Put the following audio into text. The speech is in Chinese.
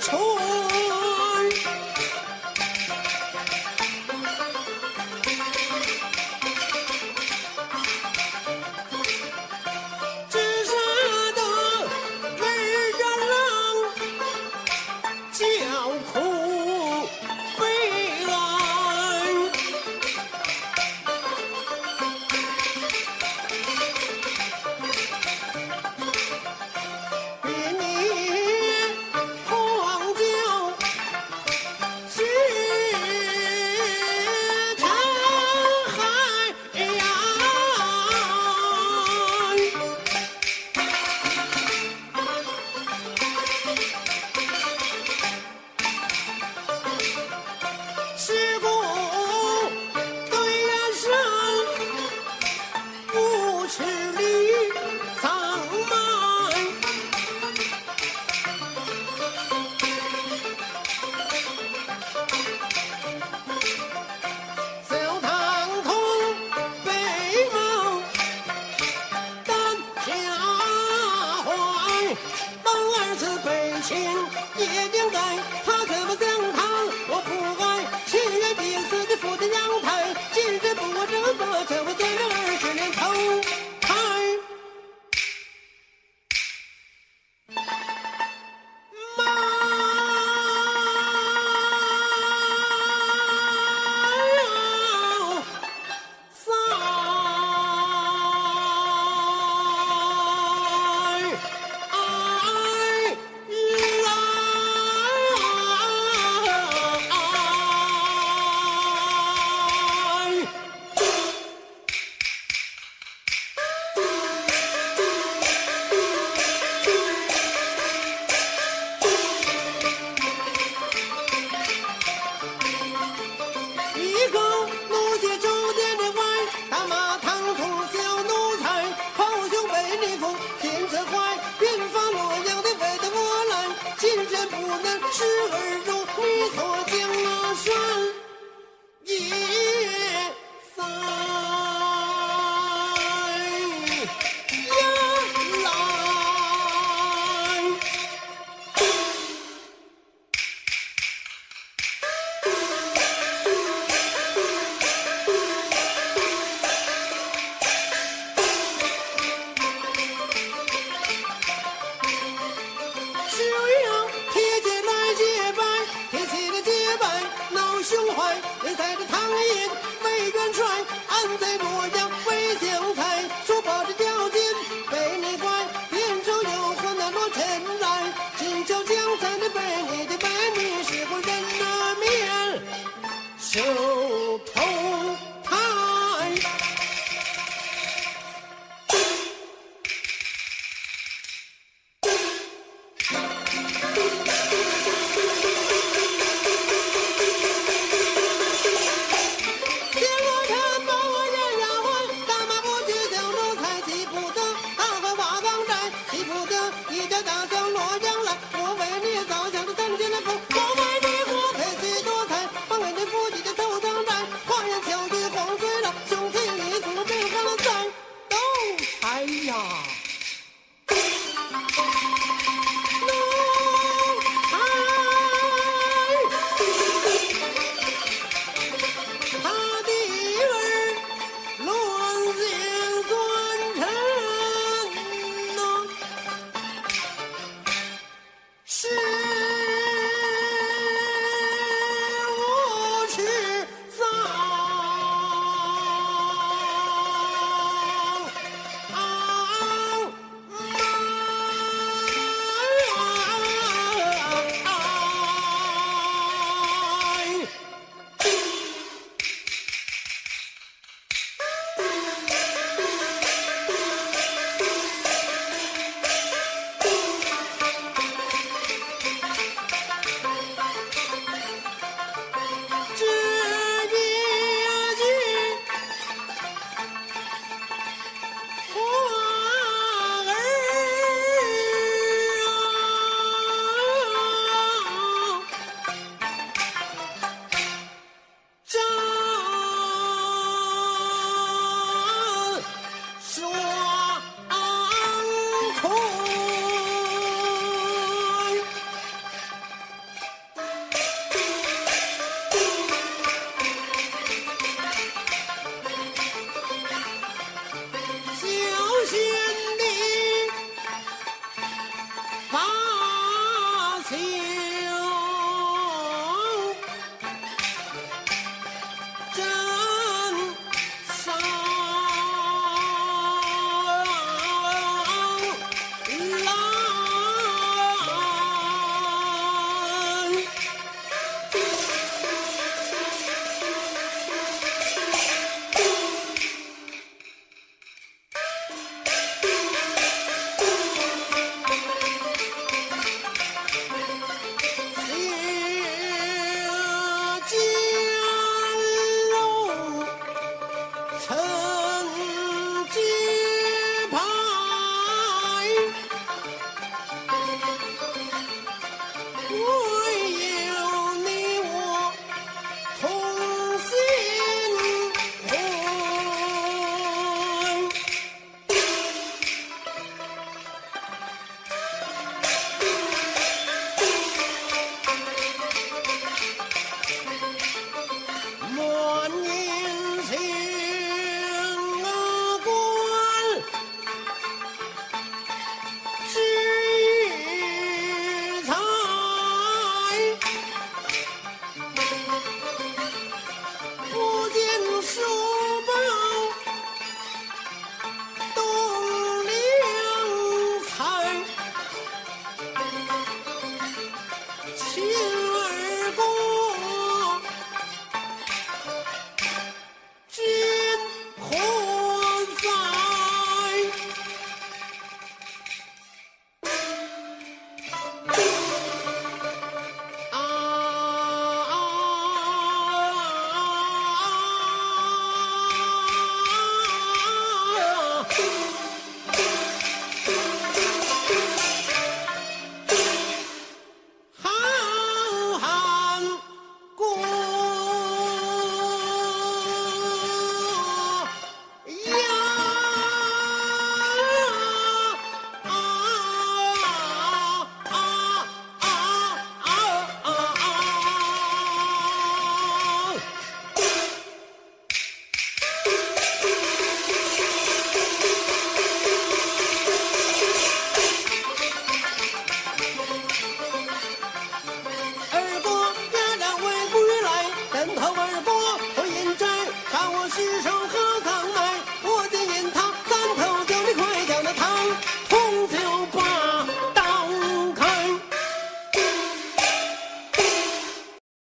出。为情也应该他怎么将他我不爱情愿病死的父亲娘胎今日不争我怎么我那十二肉你做酱啊蒜带着唐寅为元帅安在洛阳为秀才